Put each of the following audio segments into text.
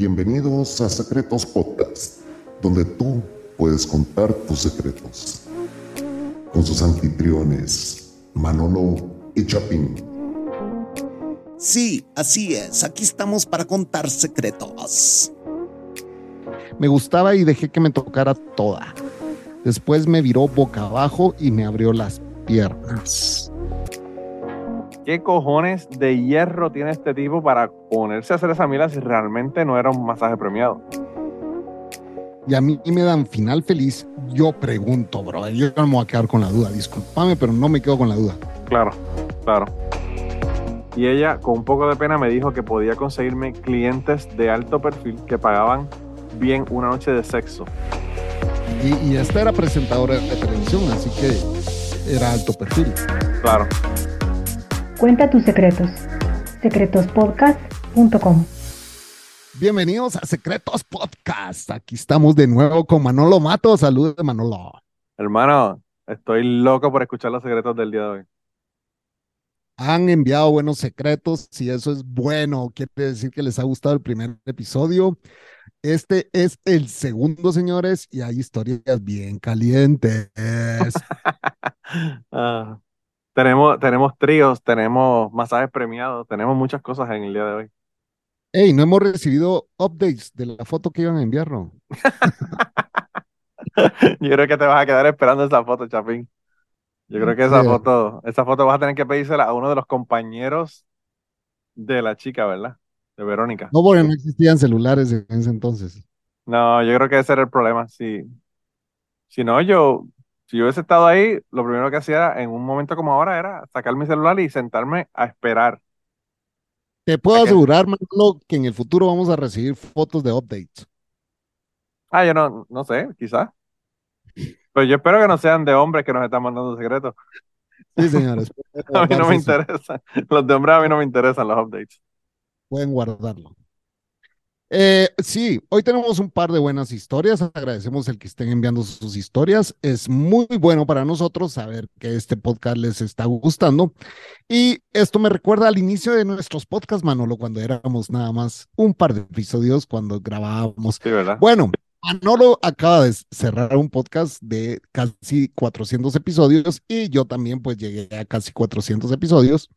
Bienvenidos a Secretos Podcast, donde tú puedes contar tus secretos. Con sus anfitriones, Manolo y Chapín. Sí, así es. Aquí estamos para contar secretos. Me gustaba y dejé que me tocara toda. Después me viró boca abajo y me abrió las piernas. ¿Qué cojones de hierro tiene este tipo para ponerse a hacer esa mila si realmente no era un masaje premiado? Y a mí me dan final feliz. Yo pregunto, bro. Yo no me voy a quedar con la duda. Discúlpame, pero no me quedo con la duda. Claro, claro. Y ella, con un poco de pena, me dijo que podía conseguirme clientes de alto perfil que pagaban bien una noche de sexo. Y, y esta era presentadora de televisión, así que era alto perfil. Claro. Cuenta tus secretos. secretospodcast.com. Bienvenidos a Secretos Podcast. Aquí estamos de nuevo con Manolo Mato. Saludos de Manolo. Hermano, estoy loco por escuchar los secretos del día de hoy. Han enviado buenos secretos. Si eso es bueno, quiere decir que les ha gustado el primer episodio. Este es el segundo, señores, y hay historias bien calientes. Ah, tenemos, tenemos tríos, tenemos masajes premiados, tenemos muchas cosas en el día de hoy. Hey, no hemos recibido updates de la foto que iban a enviar, ¿no? Yo creo que te vas a quedar esperando esa foto, Chapín. Yo creo que esa foto, esa foto vas a tener que pedírsela a uno de los compañeros de la chica, ¿verdad? De Verónica. No, porque no existían celulares en ese entonces. No, yo creo que ese era el problema. Si, si no, yo, si yo hubiese estado ahí, lo primero que hacía en un momento como ahora era sacar mi celular y sentarme a esperar. Te puedo asegurar, Manolo, que en el futuro vamos a recibir fotos de updates. Ah, yo no, no sé, quizás. Pero yo espero que no sean de hombres que nos están mandando secretos. Sí, señores. A mí no me Guardarse eso. interesa. Los de hombres a mí no me interesan los updates. Pueden guardarlo. Eh, sí, hoy tenemos un par de buenas historias. Agradecemos el que estén enviando sus historias. Es muy bueno para nosotros saber que este podcast les está gustando. Y esto me recuerda al inicio de nuestros podcasts, Manolo, cuando éramos nada más un par de episodios, cuando grabábamos. Sí, ¿verdad? Bueno, Manolo acaba de cerrar un podcast de casi 400 episodios y yo también pues llegué a casi 400 episodios.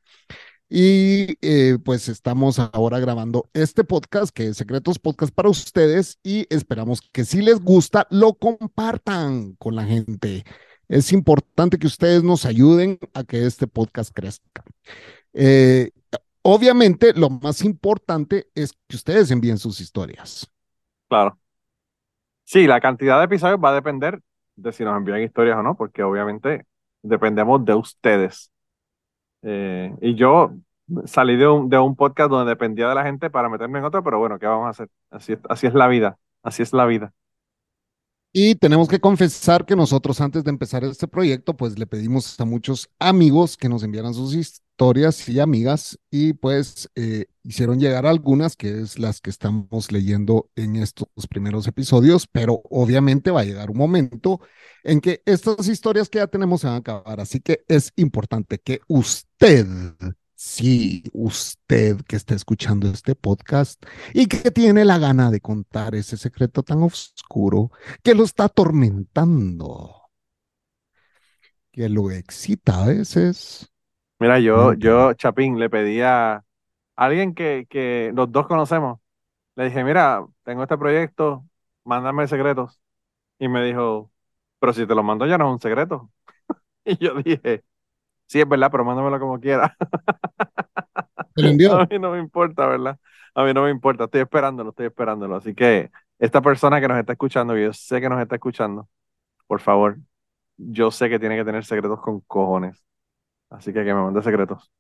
Y eh, pues estamos ahora grabando este podcast que es Secretos Podcast para ustedes y esperamos que si les gusta lo compartan con la gente. Es importante que ustedes nos ayuden a que este podcast crezca. Eh, obviamente lo más importante es que ustedes envíen sus historias. Claro. Sí, la cantidad de episodios va a depender de si nos envían historias o no, porque obviamente dependemos de ustedes. Eh, y yo salí de un, de un podcast donde dependía de la gente para meterme en otro, pero bueno, ¿qué vamos a hacer? Así así es la vida, así es la vida. Y tenemos que confesar que nosotros antes de empezar este proyecto, pues le pedimos a muchos amigos que nos enviaran sus historias y amigas y pues eh, hicieron llegar algunas, que es las que estamos leyendo en estos primeros episodios, pero obviamente va a llegar un momento en que estas historias que ya tenemos se van a acabar, así que es importante que usted, sí, usted que está escuchando este podcast y que tiene la gana de contar ese secreto tan oscuro, que lo está atormentando, que lo excita a veces. Mira, yo, yo, Chapín, le pedí a alguien que, que los dos conocemos. Le dije, mira, tengo este proyecto, mándame secretos. Y me dijo, pero si te lo mando ya no es un secreto. Y yo dije, sí, es verdad, pero mándamelo como quiera. ¿Te lo envió? A mí no me importa, ¿verdad? A mí no me importa, estoy esperándolo, estoy esperándolo. Así que esta persona que nos está escuchando, que yo sé que nos está escuchando, por favor, yo sé que tiene que tener secretos con cojones. Así que que me mande secretos.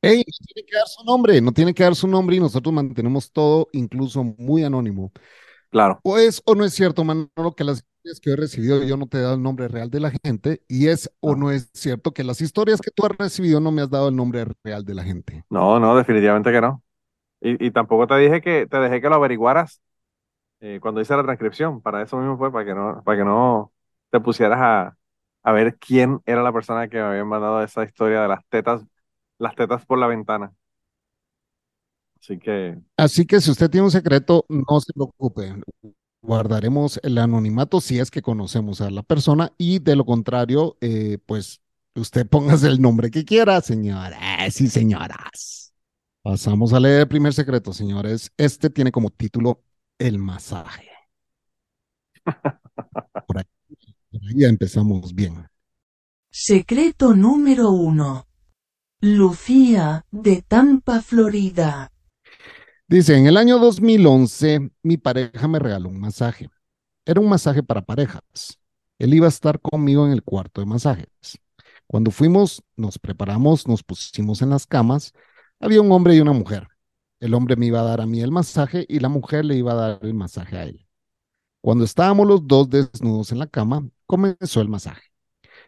Ey, no tiene que dar su nombre, no tiene que dar su nombre y nosotros mantenemos todo incluso muy anónimo. Claro. O es o no es cierto, Manolo, que las que he recibido yo no te he dado el nombre real de la gente y es o No. es cierto que las historias que tú has recibido no me has dado el nombre real de la gente. No, no, definitivamente que no. Y, y tampoco te dije que te dejé que lo averiguaras eh, cuando hice la transcripción. Para eso mismo fue, para que no, para que no te pusieras a, a ver quién era la persona que me había mandado esa historia de las tetas, las tetas por la ventana. Así que, Así que si usted tiene un secreto, no se preocupe. Guardaremos el anonimato si es que conocemos a la persona y de lo contrario, eh, pues usted póngase el nombre que quiera, señores y señoras. Pasamos a leer el primer secreto, señores. Este tiene como título El masaje. Por ahí, por ahí ya empezamos bien. Secreto número 1. Lucía, de Tampa, Florida. Dice, en el año 2011, mi pareja me regaló un masaje. Era un masaje para parejas. Él iba a estar conmigo en el cuarto de masajes. Cuando fuimos, nos preparamos, nos pusimos en las camas. Había un hombre y una mujer. El hombre me iba a dar a mí el masaje y la mujer le iba a dar el masaje a él. Cuando estábamos los dos desnudos en la cama, comenzó el masaje.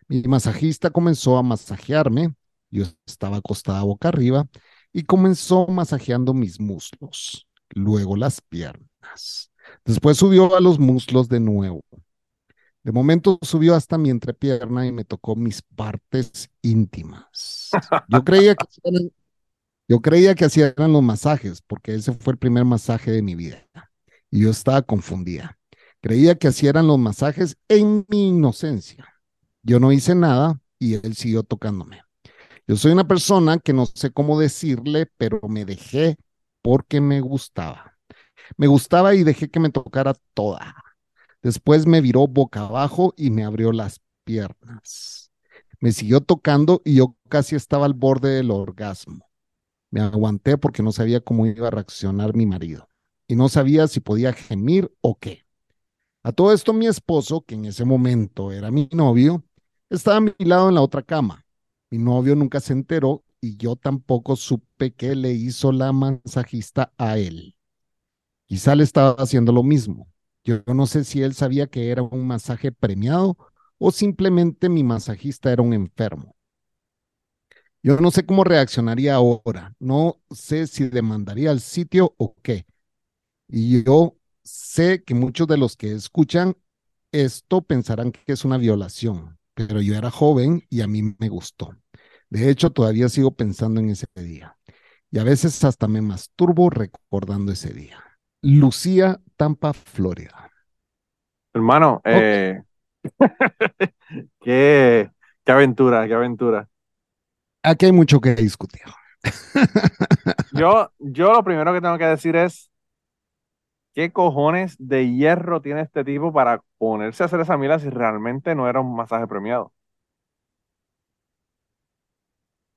Mi masajista comenzó a masajearme. Yo estaba acostada boca arriba y comenzó masajeando mis muslos, luego las piernas. Después subió a los muslos de nuevo. De momento subió hasta mi entrepierna y me tocó mis partes íntimas. Yo creía que hacían, yo creía que los masajes, porque ese fue el primer masaje de mi vida. Y yo estaba confundida. Creía que hacían los masajes en mi inocencia. Yo no hice nada y él siguió tocándome. Yo soy una persona que no sé cómo decirle, pero me dejé porque me gustaba. Me gustaba y dejé que me tocara toda. Después me viró boca abajo y me abrió las piernas. Me siguió tocando y yo casi estaba al borde del orgasmo. Me aguanté porque no sabía cómo iba a reaccionar mi marido y no sabía si podía gemir o qué. A todo esto mi esposo, que en ese momento era mi novio, estaba a mi lado en la otra cama. Mi novio nunca se enteró y yo tampoco supe qué le hizo la masajista a él. Quizá le estaba haciendo lo mismo. Yo no sé si él sabía que era un masaje premiado o simplemente mi masajista era un enfermo. Yo no sé cómo reaccionaría ahora. No sé si demandaría al sitio o qué. Y yo sé que muchos de los que escuchan esto pensarán que es una violación, pero yo era joven y a mí me gustó. De hecho, todavía sigo pensando en ese día. Y a veces hasta me masturbo recordando ese día. Lucía, Tampa, Florida. hermano, eh, qué, qué aventura, qué aventura. Aquí hay mucho que discutir. Yo, yo lo primero que tengo que decir es, ¿qué cojones de hierro tiene este tipo para ponerse a hacer esa mila si realmente no era un masaje premiado?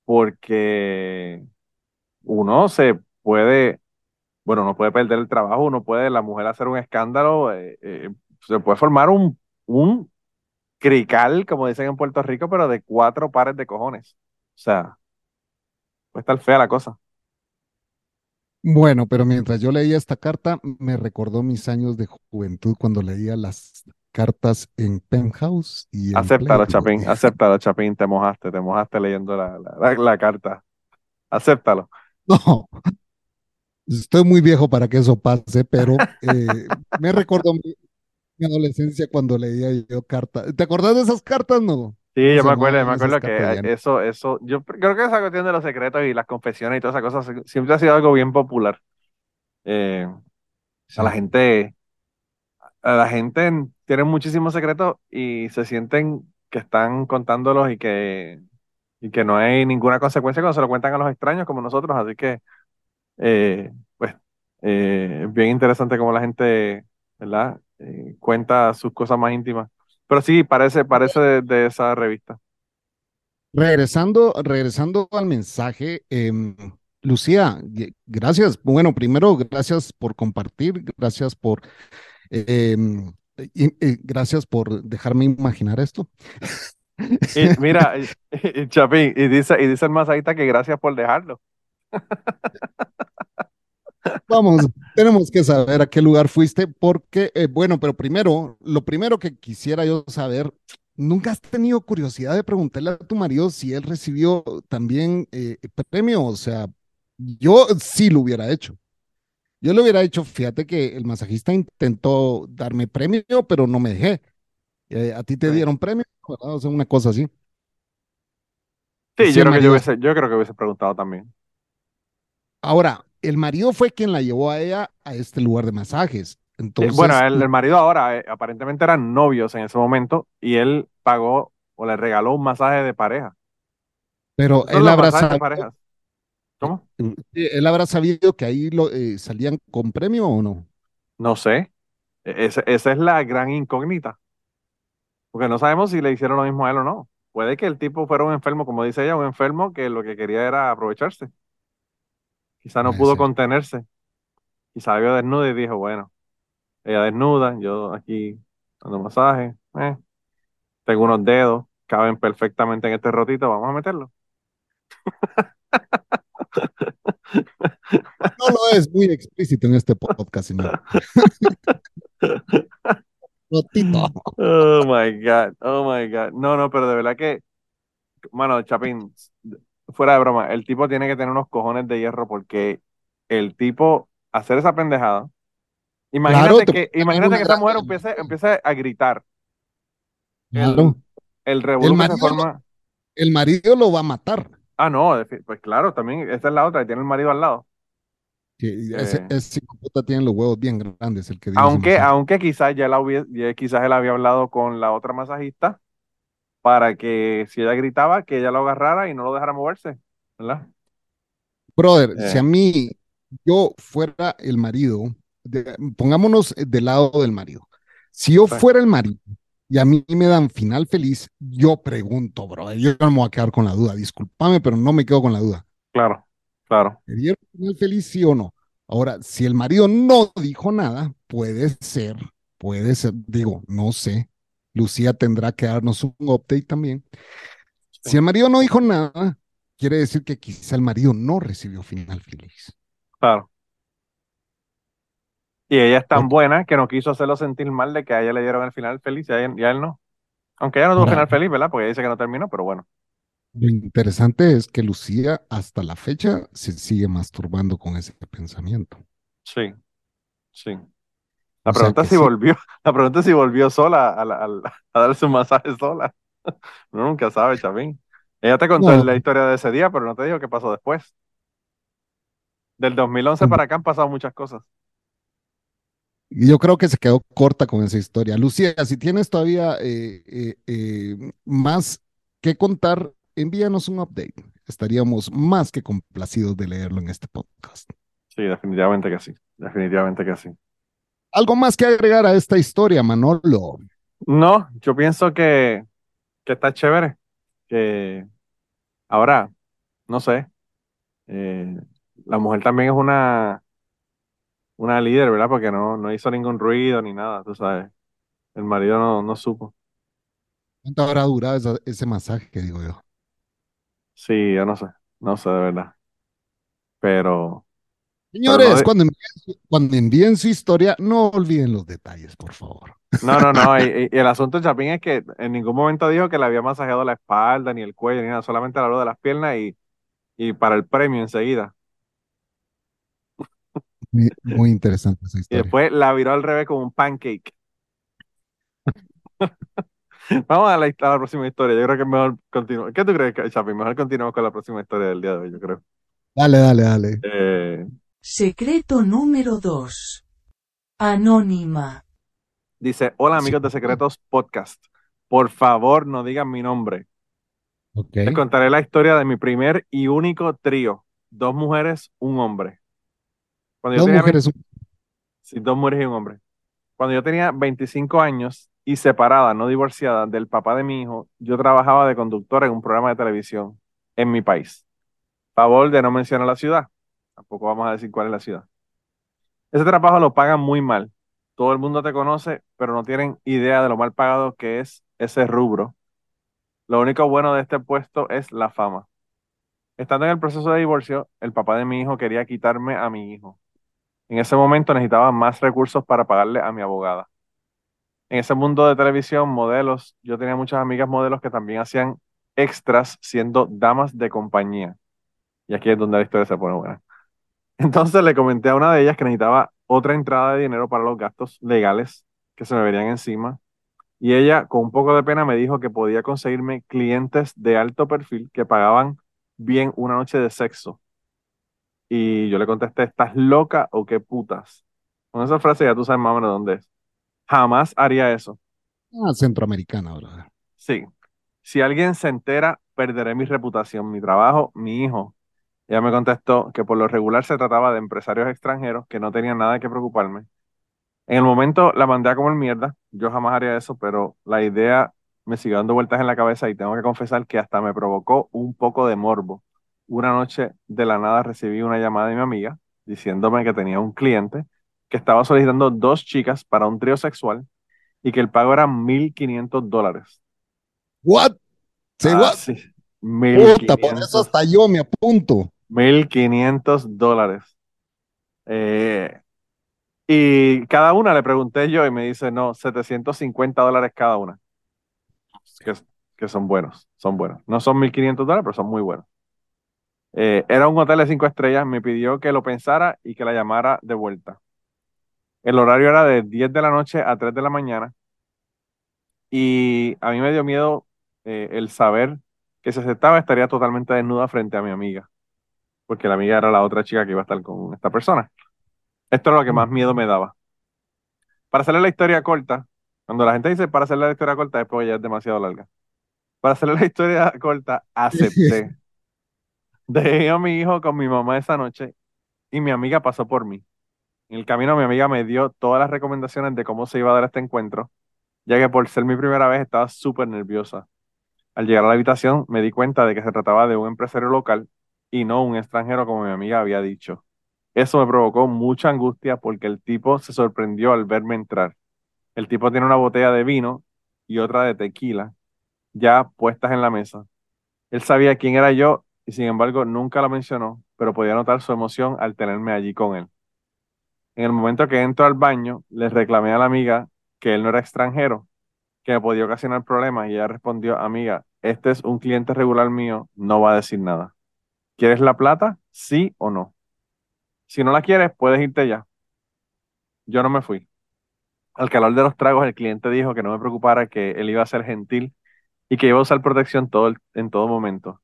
Porque uno se puede, bueno, no puede perder el trabajo, uno puede, la mujer hacer un escándalo, eh, eh, se puede formar un, un crical, como dicen en Puerto Rico, pero de cuatro pares de cojones. O sea, puede estar fea la cosa. Bueno, pero mientras yo leía esta carta, me recordó mis años de juventud cuando leía las cartas en Penthouse y en Acéptalo. Chapín, acéptalo, Chapín, te mojaste, te mojaste leyendo la, la, la- la carta. Acéptalo. No, estoy muy viejo para que eso pase, pero eh, me recordó mi, mi adolescencia cuando leía yo cartas. ¿Te acordás de esas cartas, no? Sí, yo me acuerdo, me acuerdo que cartas eso, eso, yo creo que esa cuestión de los secretos y las confesiones y todas esas cosas siempre ha sido algo bien popular. Eh, a la Sí. gente, a la gente tiene muchísimos secretos y se sienten que están contándolos y que, y que no hay ninguna consecuencia cuando se lo cuentan a los extraños como nosotros. Así que, eh, pues, eh, bien interesante cómo la gente, ¿verdad? Eh, cuenta sus cosas más íntimas. Pero sí, parece, parece de, de esa revista. Regresando, regresando al mensaje, em, Lucía, gracias. Bueno, primero, gracias por compartir, gracias por, em, y- y gracias por dejarme imaginar esto. Y mira, y- Chapín, y dice, y dice el que gracias por dejarlo. Vamos, tenemos que saber a qué lugar fuiste, porque, eh, bueno, pero primero, lo primero que quisiera yo saber, ¿nunca has tenido curiosidad de preguntarle a tu marido si él recibió también eh, premio? O sea, yo sí lo hubiera hecho. Yo le hubiera dicho, fíjate que el masajista intentó darme premio, pero no me dejé. Eh, a ti te dieron premio, ¿verdad? O sea, una cosa así. Sí, Sí, yo creo que yo hubiese, yo creo que hubiese preguntado también. Ahora, el marido fue quien la llevó a ella a este lugar de masajes. Entonces, bueno, el, el marido ahora eh, aparentemente eran novios en ese momento y él pagó o le regaló un masaje de pareja. pero él los ¿Cómo? él habrá sabido que ahí lo, eh, salían con premio o no. No sé. E- ese- esa es la gran incógnita. Porque no sabemos si le hicieron lo mismo a él o no. Puede que el tipo fuera un enfermo, como dice ella, un enfermo que lo que quería era aprovecharse. Quizá no Puede pudo ser. contenerse. Quizá vio desnuda y dijo, bueno, ella desnuda, yo aquí dando masaje, eh, tengo unos dedos, caben perfectamente en este rotito, vamos a meterlo. No lo es muy explícito en este podcast, señor. Oh my God, oh my God. No, no, pero de verdad que, mano, Chapín, fuera de broma, el tipo tiene que tener unos cojones de hierro porque el tipo, hacer esa pendejada, imagínate Claro, que, imagínate que esa mujer empiece, empiece a gritar, Claro. el se forma. El marido lo va a matar. Ah, no, pues claro, también, esta es la otra, que tiene el marido al lado. Que ese, Eh. ese puta tiene los huevos bien grandes, el que dio ese Aunque, aunque quizás ya la hubie- ya quizás él había hablado con la otra masajista para que si ella gritaba, que ella lo agarrara y no lo dejara moverse, ¿verdad? Brother, Eh. si a mí yo fuera el marido, de- pongámonos del lado del marido. Si yo Sí. fuera el marido y a mí me dan final feliz, yo pregunto, brother, yo no me voy a quedar con la duda. Discúlpame, pero no me quedo con la duda. Claro, claro. ¿Me dieron final feliz, sí o no? Ahora, si el marido no dijo nada, puede ser, puede ser, digo, no sé. Lucía tendrá que darnos un update también. Si el marido no dijo nada, quiere decir que quizá el marido no recibió final feliz. Claro. Y ella es tan buena que no quiso hacerlo sentir mal de que a ella le dieron el final feliz y a él, y a él no. Aunque ella no tuvo Ahora- final feliz, ¿verdad? Porque ella dice que no terminó, pero bueno. Lo interesante es que Lucía hasta la fecha se sigue masturbando con ese pensamiento. Sí, sí. La O pregunta es si sí. volvió, la pregunta es si volvió sola a, al- a darse un masaje sola. Uno nunca sabe, Chapín. Ella te contó No. la historia de ese día, pero no te dijo qué pasó después. Del 2011 para acá han pasado muchas cosas. Y yo creo que se quedó corta con esa historia. Lucía, si tienes todavía eh, eh, eh, más que contar, envíanos un update. Estaríamos más que complacidos de leerlo en este podcast. Sí, definitivamente que sí. Definitivamente que sí. ¿Algo más que agregar a esta historia, Manolo? No, yo pienso que, que está chévere. Que ahora, no sé, eh, la mujer también es una, una líder, ¿verdad? Porque no, no hizo ningún ruido ni nada, tú sabes. El marido no, no supo. ¿Cuánto habrá durado esa- ese masaje, digo yo? Sí, yo no sé, no sé de verdad. Pero Señores, no de- cuando, envíen, su- cuando envíen su historia, no olviden los detalles, por favor. no, no, no. Y, y- y el asunto de Chapín es que en ningún momento dijo que le había masajeado la espalda, ni el cuello, ni nada. Solamente le habló de las piernas y, y para el premio enseguida. Muy, muy interesante esa Y historia. después la viró al revés como un pancake. Vamos a la, a la próxima historia. Yo creo que es mejor continuar. ¿Qué tú crees, Chapín? Mejor continuamos con la próxima historia del día de hoy, yo creo. Dale, dale, dale. Eh, Secreto número 2. Anónima. dice, hola amigos de Secretos Podcast. Por favor, no digan mi nombre. Ok. Les contaré la historia de mi primer y único trío. Dos mujeres, un hombre. Cuando yo Dos tenía mujeres. Sí, dos mujeres y un hombre. Cuando yo tenía 25 años y separada, no divorciada, del papá de mi hijo, yo trabajaba de conductor en un programa de televisión en mi país. Favor de no mencionar la ciudad. Tampoco vamos a decir cuál es la ciudad. Ese trabajo lo pagan muy mal. Todo el mundo te conoce, pero no tienen idea de lo mal pagado que es ese rubro. Lo único bueno de este puesto es la fama. Estando en el proceso de divorcio, el papá de mi hijo quería quitarme a mi hijo. En ese momento necesitaba más recursos para pagarle a mi abogada. En ese mundo de televisión, modelos, yo tenía muchas amigas modelos que también hacían extras siendo damas de compañía. Y aquí es donde la historia se pone buena. Entonces le comenté a una de ellas que necesitaba otra entrada de dinero para los gastos legales que se me verían encima. Y ella, con un poco de pena, me dijo que podía conseguirme clientes de alto perfil que pagaban bien una noche de sexo. Y yo le contesté, ¿estás loca o qué putas? Con esa frase ya tú sabes más o menos dónde es. Jamás haría eso. Ah, centroamericana, brother. Sí. Si alguien se entera, perderé mi reputación, mi trabajo, mi hijo. Ella me contestó que por lo regular se trataba de empresarios extranjeros que no tenían nada que preocuparme. En el momento la mandé a comer mierda. Yo jamás haría eso, pero la idea me siguió dando vueltas en la cabeza y tengo que confesar que hasta me provocó un poco de morbo. Una noche de la nada recibí una llamada de mi amiga diciéndome que tenía un cliente que estaba solicitando dos chicas para un trío sexual y que el pago era 1.500 dólares. What? Say Ah, what? sí. Puta, por eso 1.500 hasta yo me apunto. 1.500 dólares. Eh, y cada una le pregunté yo y me dice, no, 750 dólares cada una. Que, que son buenos, son buenos. No son 1.500 dólares, pero son muy buenos. Eh, era un hotel de cinco estrellas, me pidió que lo pensara y que la llamara de vuelta. El horario era de 10 de la noche a 3 de la mañana y a mí me dio miedo eh, el saber que si aceptaba estaría totalmente desnuda frente a mi amiga, porque la amiga era la otra chica que iba a estar con esta persona. Esto era lo que más miedo me daba. Para hacerle la historia corta, cuando la gente dice para hacerle la historia corta, después ya es demasiado larga. Para hacerle la historia corta, acepté. Dejé a mi hijo con mi mamá esa noche y mi amiga pasó por mí. En el camino mi amiga me dio todas las recomendaciones de cómo se iba a dar este encuentro, ya que por ser mi primera vez estaba súper nerviosa. Al llegar a la habitación me di cuenta de que se trataba de un empresario local y no un extranjero como mi amiga había dicho. Eso me provocó mucha angustia porque el tipo se sorprendió al verme entrar. El tipo tiene una botella de vino y otra de tequila ya puestas en la mesa. Él sabía quién era yo y sin embargo nunca lo mencionó, pero podía notar su emoción al tenerme allí con él. En el momento que entro al baño, le reclamé a la amiga que él no era extranjero, que me podía ocasionar problemas y ella respondió, amiga, este es un cliente regular mío, no va a decir nada. ¿Quieres la plata? Sí o no. Si no la quieres, puedes irte ya. Yo no me fui. Al calor de los tragos, el cliente dijo que no me preocupara, que él iba a ser gentil y que iba a usar protección todo en todo momento.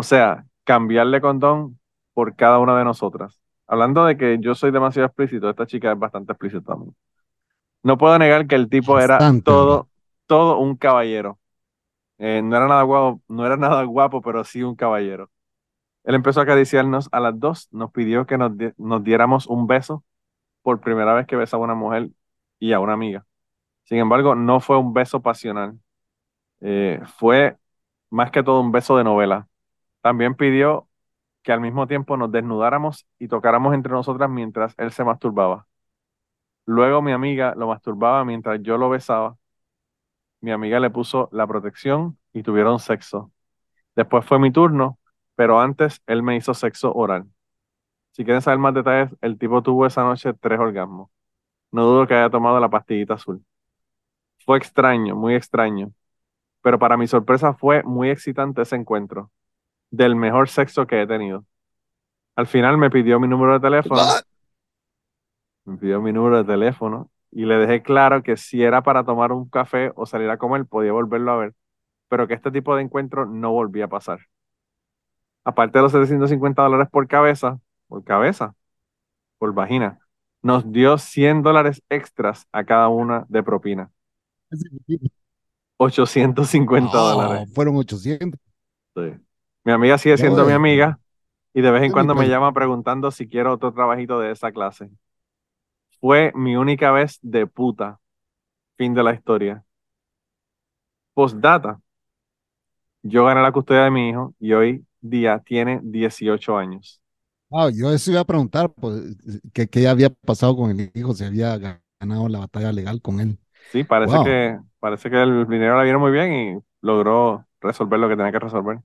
O sea, cambiarle condón por cada una de nosotras. Hablando de que yo soy demasiado explícito, esta chica es bastante explícita también. No puedo negar que el tipo era todo, todo un caballero. Eh, no era nada guapo, no era nada guapo, pero sí un caballero. Él empezó a acariciarnos a las dos, nos pidió que nos, di- nos diéramos un beso por primera vez que besaba a una mujer y a una amiga. Sin embargo, no fue un beso pasional. Eh, fue más que todo un beso de novela. También pidió que al mismo tiempo nos desnudáramos y tocáramos entre nosotras mientras él se masturbaba. Luego mi amiga lo masturbaba mientras yo lo besaba. Mi amiga le puso la protección y tuvieron sexo. Después fue mi turno, pero antes él me hizo sexo oral. Si quieren saber más detalles, el tipo tuvo esa noche tres orgasmos. No dudo que haya tomado la pastillita azul. Fue extraño, muy extraño, pero para mi sorpresa fue muy excitante ese encuentro, del mejor sexo que he tenido. Al final me pidió mi número de teléfono, me pidió mi número de teléfono y le dejé claro que si era para tomar un café o salir a comer, podía volverlo a ver, pero que este tipo de encuentro no volvía a pasar. Aparte de los 750 dólares por cabeza, por cabeza, por vagina, nos dio 100 dólares extras a cada una de propina. 850 No, dólares. fueron 800. Sí. Mi amiga sigue siendo mi amiga y de vez en cuando me cuenta. llama preguntando si quiero otro trabajito de esa clase. Fue mi única vez de puta. Fin de la historia. Postdata. Yo gané la custodia de mi hijo y hoy día tiene 18 años. Ah, yo eso iba a preguntar, pues, que qué había pasado con el hijo, si había ganado la batalla legal con él. Sí, parece Wow. que, parece que el dinero la vieron muy bien y logró resolver lo que tenía que resolver.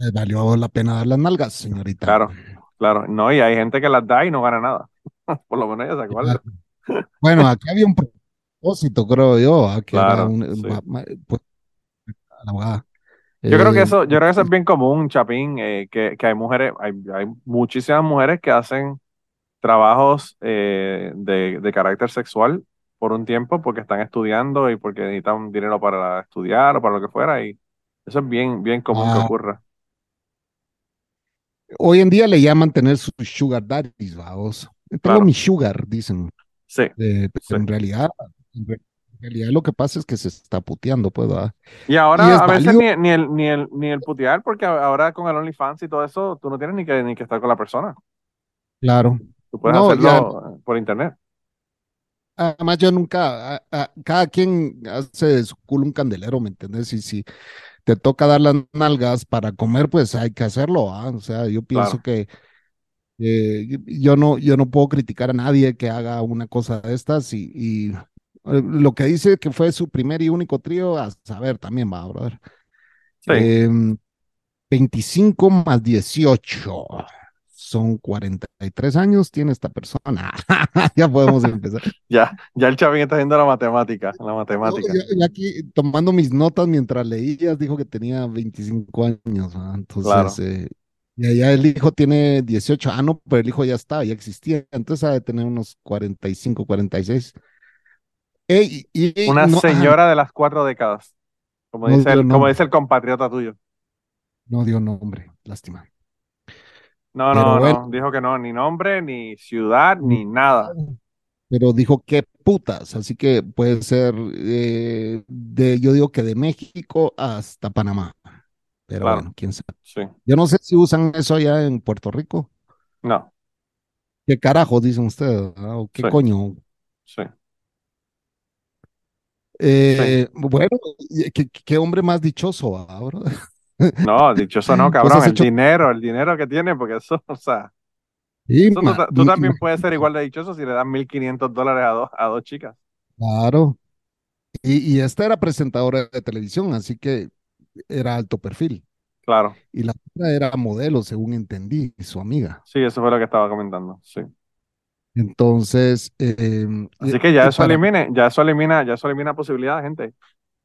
Les valió la pena dar las nalgas, señorita. Claro, claro. No, y hay gente que las da y no gana nada. Por lo menos ella se acuerda. Bueno, aquí había un propósito, creo yo, ah, que Claro, un, sí. pues, la abogada. Yo creo que Eh, eso, yo creo que eso es bien común, Chapín, eh, que, que hay mujeres, hay, hay muchísimas mujeres que hacen trabajos eh, de, de carácter sexual por un tiempo porque están estudiando y porque necesitan dinero para estudiar o para lo que fuera y eso es bien, bien común que Ah. ocurra. Hoy en día le llaman tener sus sugar daddies, vamos. Tengo Claro. mi sugar, dicen. Sí, Eh, pero sí. en realidad, en re- en realidad lo que pasa es que se está puteando, pues, ¿verdad? Y ahora Y a veces ni, ni el, ni, el, ni el putear, porque ahora con el OnlyFans y todo eso, tú no tienes ni que, ni que estar con la persona. Claro. Tú puedes No, ya- hacerlo eh, por internet. Además, yo nunca, a- a- cada quien hace de su culo un candelero, ¿me entiendes? Y si te toca dar las nalgas para comer, pues hay que hacerlo, ¿ah? O sea, yo pienso Claro. que eh, yo no, yo no puedo criticar a nadie que haga una cosa de estas y, y, eh, lo que dice que fue su primer y único trío, a saber también va, brother. Sí. Em, 25 más 18 son 43 años, tiene esta persona. ya podemos empezar. Ya, ya el Chavín está haciendo la matemática, la No, matemática. yo aquí tomando mis notas mientras leías, dijo que tenía 25 años, ¿va? Entonces, Claro. eh, y allá el hijo tiene 18, ah, no, pero el hijo ya está, ya existía, entonces ha de tener unos 45, 46. Ey, y, y Una no, ah, señora de las cuatro décadas, como No dice dio el, como nombre. dice el compatriota tuyo. no dio nombre, lástima. No, Pero no, bueno. no, dijo que no, ni nombre, ni ciudad, ni nada. Pero dijo qué putas, así que puede ser eh, de, yo digo que de México hasta Panamá. Pero Claro. bueno, quién sabe. Sí, Yo no sé si usan eso allá en Puerto Rico. no, ¿Qué carajo dicen ustedes? ah? ¿O qué Sí. coño? sí. Eh, Bueno, ¿qué, qué hombre más dichoso ahora? No, dichoso no, Pues cabrón, el hecho- dinero, el dinero que tiene, porque eso, o sea, eso tú, también puedes ser igual de dichoso si le das 1.500 dólares a dos, a dos chicas. Claro. Y, y esta era presentadora de televisión, así que era alto perfil. Claro, Y la otra era modelo, según entendí, su amiga. sí, eso fue lo que estaba comentando, sí. Entonces, eh, Así que ya eso para- elimine, ya eso elimina, ya eso elimina posibilidades, gente.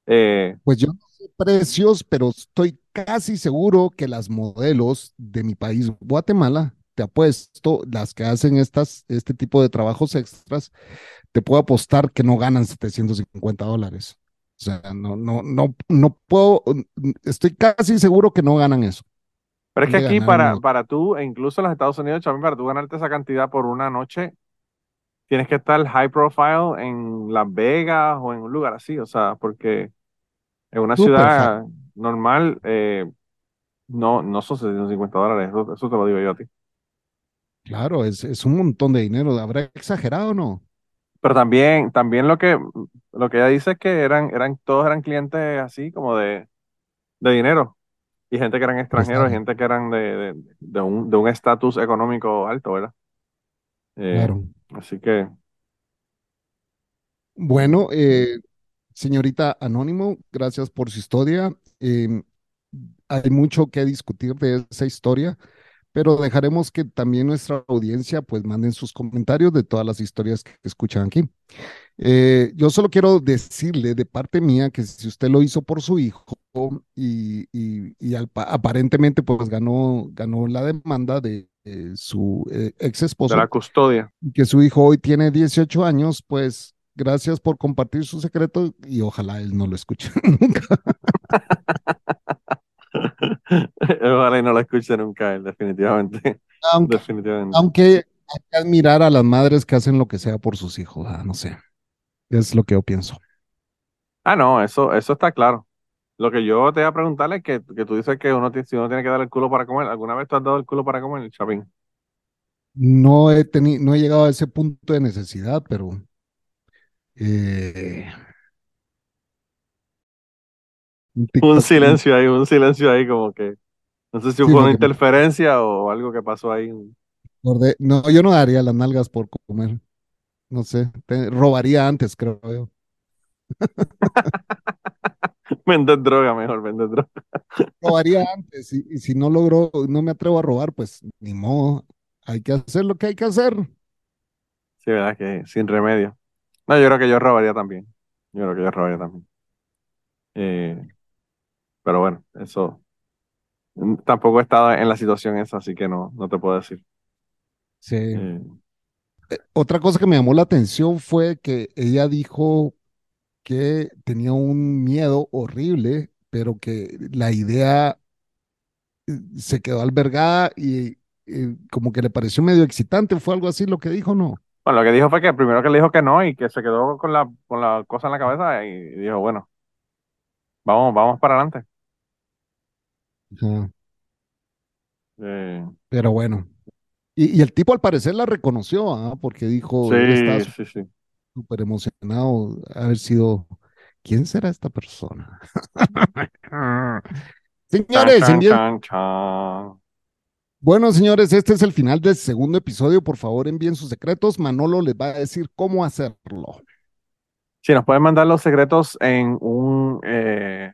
Eh, Pues yo no precios, pero estoy casi seguro que las modelos de mi país, Guatemala, te apuesto, las que hacen estas, este tipo de trabajos extras, te puedo apostar que no ganan 750 dólares. O sea, no, no, no, no puedo, estoy casi seguro que no ganan eso. pero es que aquí para, para tú, e incluso en los Estados Unidos, Chavín, para tú ganarte esa cantidad por una noche, tienes que estar high profile en Las Vegas o en un lugar así, o sea, porque en una ciudad normal eh, no, no son 750 dólares, eso, eso te lo digo yo a ti. Claro, es, es un montón de dinero. ¿Habrá exagerado o no? Pero también, también lo que, lo que ella dice es que eran, eran, todos eran clientes así como de, de dinero. Y gente que eran extranjeros, gente que eran de, de, de un de un estatus económico alto, ¿verdad? Eh, Claro. Así que, Bueno, eh, señorita Anónimo, gracias por su historia. Em, hay mucho que discutir de esa historia, pero dejaremos que también nuestra audiencia pues manden sus comentarios de todas las historias que escuchan aquí. Eh, yo solo quiero decirle de parte mía que si usted lo hizo por su hijo y, y- y al pa- aparentemente pues ganó, ganó la demanda de eh, su eh, ex de esposo, la custodia. que su hijo hoy tiene 18 años, pues gracias por compartir su secreto y ojalá él no lo escuche nunca. Ojalá y no lo escuche nunca él, definitivamente. Aunque, Definitivamente. aunque hay que admirar a las madres que hacen lo que sea por sus hijos, ah, no sé. Es lo que yo pienso. Ah, no, eso, eso está claro. Lo que yo te iba a preguntar es que, que tú dices que uno tiene, si uno tiene que dar el culo para comer. ¿Alguna vez tú has dado el culo para comer, Chapín? No he tenido, no he llegado a ese punto de necesidad, pero eh, un silencio ahí, un silencio ahí como que, no sé si Sí, fue una interferencia o algo que pasó ahí. No, yo no daría las nalgas por comer. No sé, te- robaría antes, creo yo. Vender droga, mejor, vender droga. Robaría antes y, y si no logro, no me atrevo a robar, pues ni modo. Hay que hacer lo que hay que hacer. Sí, verdad que sin remedio. No, yo creo que yo robaría también. Yo creo que yo robaría también. Eh, pero bueno, eso. Tampoco he estado en la situación esa, así que no, no te puedo decir. Sí. Eh, Otra cosa que me llamó la atención fue que ella dijo que tenía un miedo horrible, pero que la idea se quedó albergada y eh, como que le pareció medio excitante, fue algo así lo que dijo, ¿no? Bueno, lo que dijo fue que primero que le dijo que no y que se quedó con la, con la cosa en la cabeza y dijo, bueno, vamos, vamos para adelante. Eh, Pero bueno. Y, y el tipo al parecer la reconoció, ¿ah? Porque dijo, él estaba sí, sí, sí. súper emocionado haber sido, ¿quién será esta persona? Señores, chan, envíen- chan, chan. Bueno, señores, este es el final del segundo episodio. Por favor, envíen sus secretos. Manolo les va a decir cómo hacerlo. Sí, nos pueden mandar los secretos en un, eh,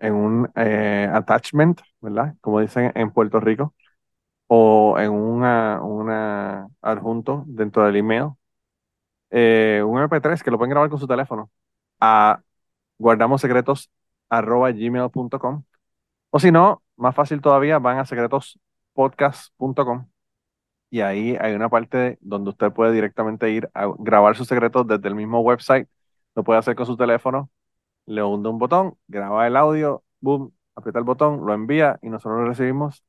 en un eh, attachment, ¿verdad? Como dicen en Puerto Rico, o en una, una adjunto dentro del email. Eh, un MP3 que lo pueden grabar con su teléfono a guardamosecretos@gmail.com o si no, más fácil todavía, van a secretospodcast.com y ahí hay una parte donde usted puede directamente ir a grabar sus secretos desde el mismo website. Lo puede hacer con su teléfono, le hunde un botón, graba el audio, boom, aprieta el botón, lo envía y nosotros lo recibimos.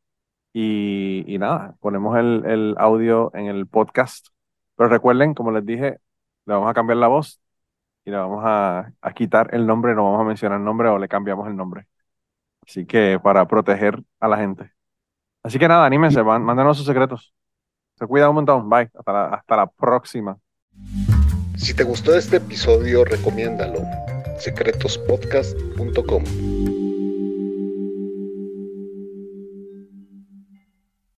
Y, y nada, ponemos el, el audio en el podcast. Pero recuerden, como les dije, le vamos a cambiar la voz y le vamos a, a quitar el nombre, no vamos a mencionar el nombre o le cambiamos el nombre. Así que para proteger a la gente. Así que nada, anímense, mándenos sus secretos. Se cuida un montón. Bye. Hasta la, hasta la próxima. Si te gustó este episodio, recomiéndalo. secretospodcast.com